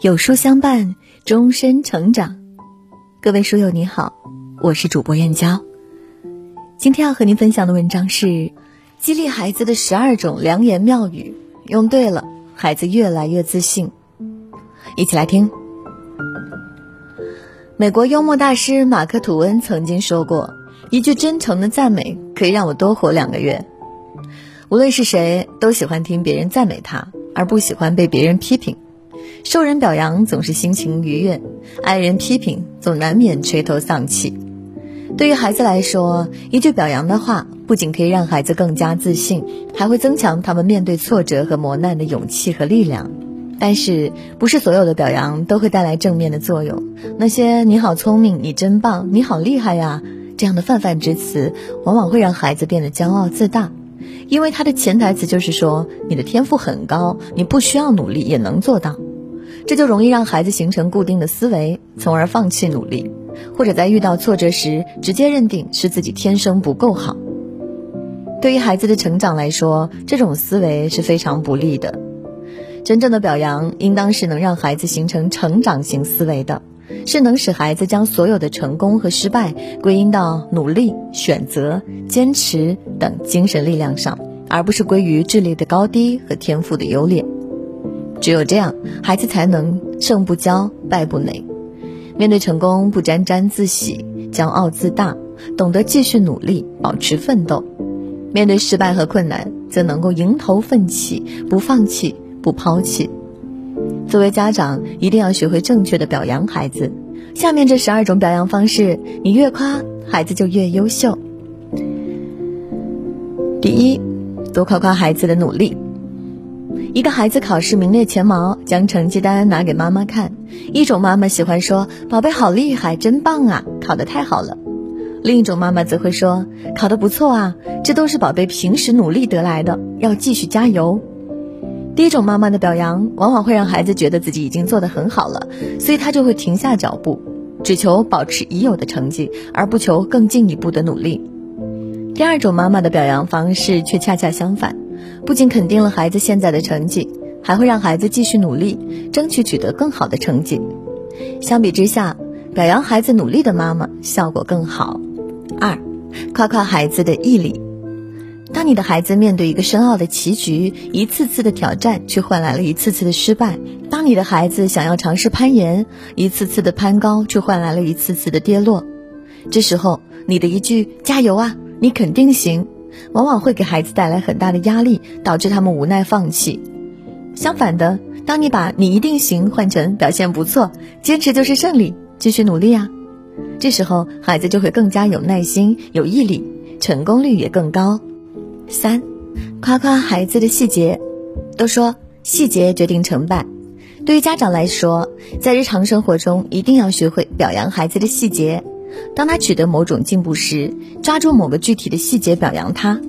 有书相伴，终身成长。各位书友你好，我是主播燕娇。今天要和您分享的文章是激励孩子的十二种良言妙语，用对了，孩子越来越自信。一起来听。美国幽默大师马克吐温曾经说过：“一句真诚的赞美可以让我多活两个月。”无论是谁，都喜欢听别人赞美他，而不喜欢被别人批评。受人表扬总是心情愉悦，挨人批评总难免垂头丧气。对于孩子来说，一句表扬的话不仅可以让孩子更加自信，还会增强他们面对挫折和磨难的勇气和力量。但是，不是所有的表扬都会带来正面的作用。那些“你好聪明”“你真棒”“你好厉害呀”这样的泛泛之词，往往会让孩子变得骄傲自大，因为他的潜台词就是说你的天赋很高，你不需要努力也能做到。这就容易让孩子形成固定的思维，从而放弃努力，或者在遇到挫折时直接认定是自己天生不够好。对于孩子的成长来说，这种思维是非常不利的。真正的表扬应当是能让孩子形成成长型思维的，是能使孩子将所有的成功和失败归因到努力、选择、坚持等精神力量上，而不是归于智力的高低和天赋的优劣。只有这样，孩子才能胜不骄，败不馁。面对成功，不沾沾自喜、骄傲自大，懂得继续努力，保持奋斗；面对失败和困难，则能够迎头奋起，不放弃，不抛弃。作为家长，一定要学会正确的表扬孩子。下面这十二种表扬方式，你越夸孩子就越优秀。第一，多夸夸孩子的努力。一个孩子考试名列前茅，将成绩单拿给妈妈看。一种妈妈喜欢说：“宝贝好厉害，真棒啊，考得太好了。”另一种妈妈则会说：“考得不错啊，这都是宝贝平时努力得来的，要继续加油。”第一种妈妈的表扬，往往会让孩子觉得自己已经做得很好了，所以他就会停下脚步，只求保持已有的成绩，而不求更进一步的努力。第二种妈妈的表扬方式却恰恰相反。不仅肯定了孩子现在的成绩，还会让孩子继续努力，争取取得更好的成绩。相比之下，表扬孩子努力的妈妈效果更好。二，夸夸孩子的毅力。当你的孩子面对一个深奥的棋局，一次次的挑战却换来了一次次的失败；当你的孩子想要尝试攀岩，一次次的攀高却换来了一次次的跌落，这时候你的一句“加油啊，你肯定行”。往往会给孩子带来很大的压力，导致他们无奈放弃。相反的，当你把你一定行换成表现不错，坚持就是胜利，继续努力啊，这时候孩子就会更加有耐心、有毅力，成功率也更高。三，夸夸孩子的细节。都说细节决定成败，对于家长来说，在日常生活中一定要学会表扬孩子的细节。当他取得某种进步时，抓住某个具体的细节表扬他，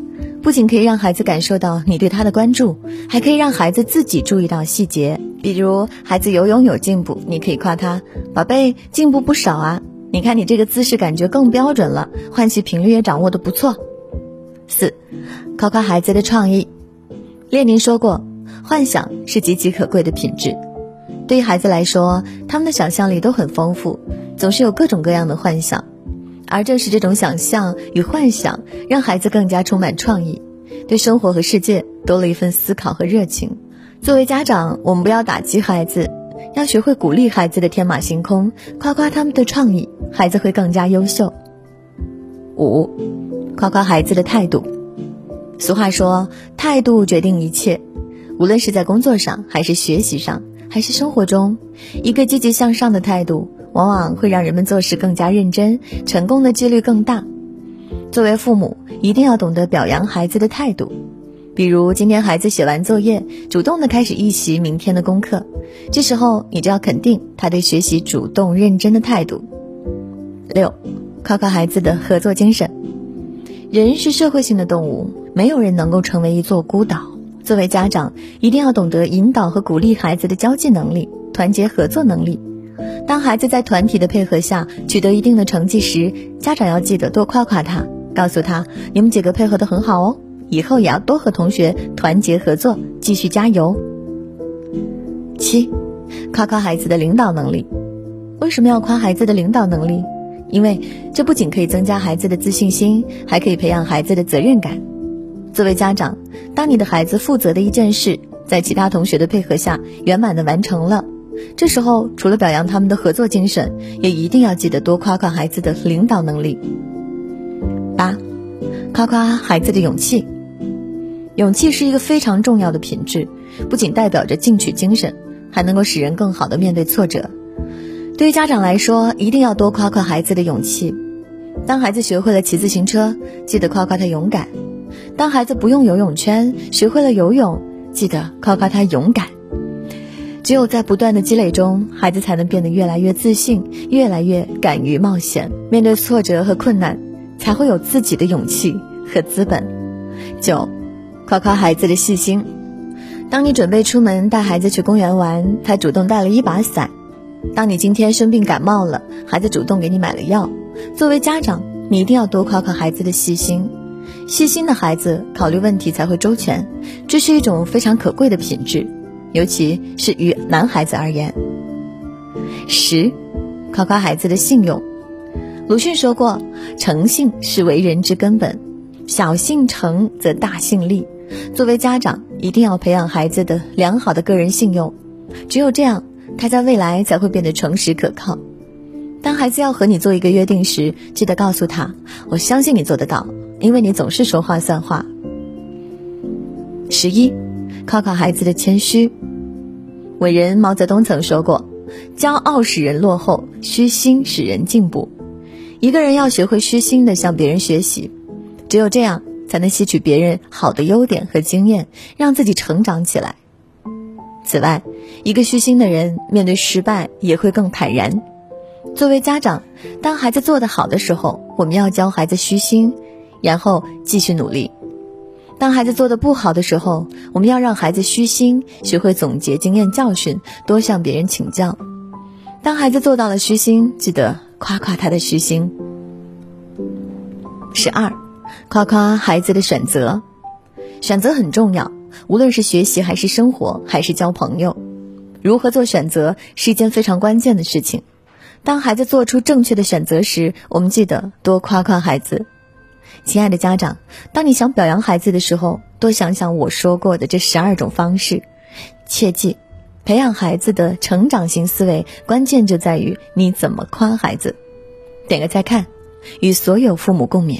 不仅可以让孩子感受到你对他的关注，还可以让孩子自己注意到细节。比如，孩子游泳有进步，你可以夸他：“宝贝，进步不少啊！你看你这个姿势感觉更标准了，换气频率也掌握的不错。”四，夸夸孩子的创意。列宁说过：“幻想是极其可贵的品质。”对于孩子来说，他们的想象力都很丰富。总是有各种各样的幻想，而正是这种想象与幻想，让孩子更加充满创意，对生活和世界多了一份思考和热情。作为家长，我们不要打击孩子，要学会鼓励孩子的天马行空，夸夸他们的创意，孩子会更加优秀。五，夸夸孩子的态度。俗话说，态度决定一切，无论是在工作上，还是学习上，还是生活中，一个积极向上的态度。往往会让人们做事更加认真，成功的几率更大。作为父母，一定要懂得表扬孩子的态度。比如，今天孩子写完作业，主动的开始预习明天的功课，这时候你就要肯定他对学习主动认真的态度。六，夸夸孩子的合作精神。人是社会性的动物，没有人能够成为一座孤岛。作为家长，一定要懂得引导和鼓励孩子的交际能力、团结合作能力。当孩子在团体的配合下取得一定的成绩时，家长要记得多夸夸他，告诉他你们几个配合的很好哦，以后也要多和同学团结合作，继续加油。七，夸夸孩子的领导能力。为什么要夸孩子的领导能力？因为这不仅可以增加孩子的自信心，还可以培养孩子的责任感。作为家长，当你的孩子负责的一件事，在其他同学的配合下圆满的完成了，这时候除了表扬他们的合作精神，也一定要记得多夸夸孩子的领导能力。八，夸夸孩子的勇气。勇气是一个非常重要的品质，不仅代表着进取精神，还能够使人更好的面对挫折。对于家长来说，一定要多夸夸孩子的勇气。当孩子学会了骑自行车，记得夸夸他勇敢；当孩子不用游泳圈，学会了游泳，记得夸夸他勇敢。只有在不断的积累中，孩子才能变得越来越自信，越来越敢于冒险，面对挫折和困难，才会有自己的勇气和资本。九，夸夸孩子的细心。当你准备出门带孩子去公园玩，他主动带了一把伞。当你今天生病感冒了，孩子主动给你买了药。作为家长，你一定要多夸夸孩子的细心。细心的孩子考虑问题才会周全，这是一种非常可贵的品质，尤其是于男孩子而言。十，夸夸孩子的信用。鲁迅说过：“诚信是为人之根本，小信诚则大信立。”作为家长，一定要培养孩子的良好的个人信用，只有这样。他在未来才会变得诚实可靠。当孩子要和你做一个约定时，记得告诉他：“我相信你做得到，因为你总是说话算话。”十一，夸夸孩子的谦虚。伟人毛泽东曾说过：“骄傲使人落后，虚心使人进步。”一个人要学会虚心的向别人学习，只有这样，才能吸取别人好的优点和经验，让自己成长起来。此外，一个虚心的人面对失败也会更坦然。作为家长，当孩子做得好的时候，我们要教孩子虚心，然后继续努力；当孩子做得不好的时候，我们要让孩子虚心，学会总结经验教训，多向别人请教。当孩子做到了虚心，记得夸夸他的虚心。十二，夸夸孩子的选择，选择很重要。无论是学习还是生活还是交朋友，如何做选择是一件非常关键的事情。当孩子做出正确的选择时，我们记得多夸夸孩子。亲爱的家长，当你想表扬孩子的时候，多想想我说过的这十二种方式。切记，培养孩子的成长型思维，关键就在于你怎么夸孩子。点个再看，与所有父母共勉。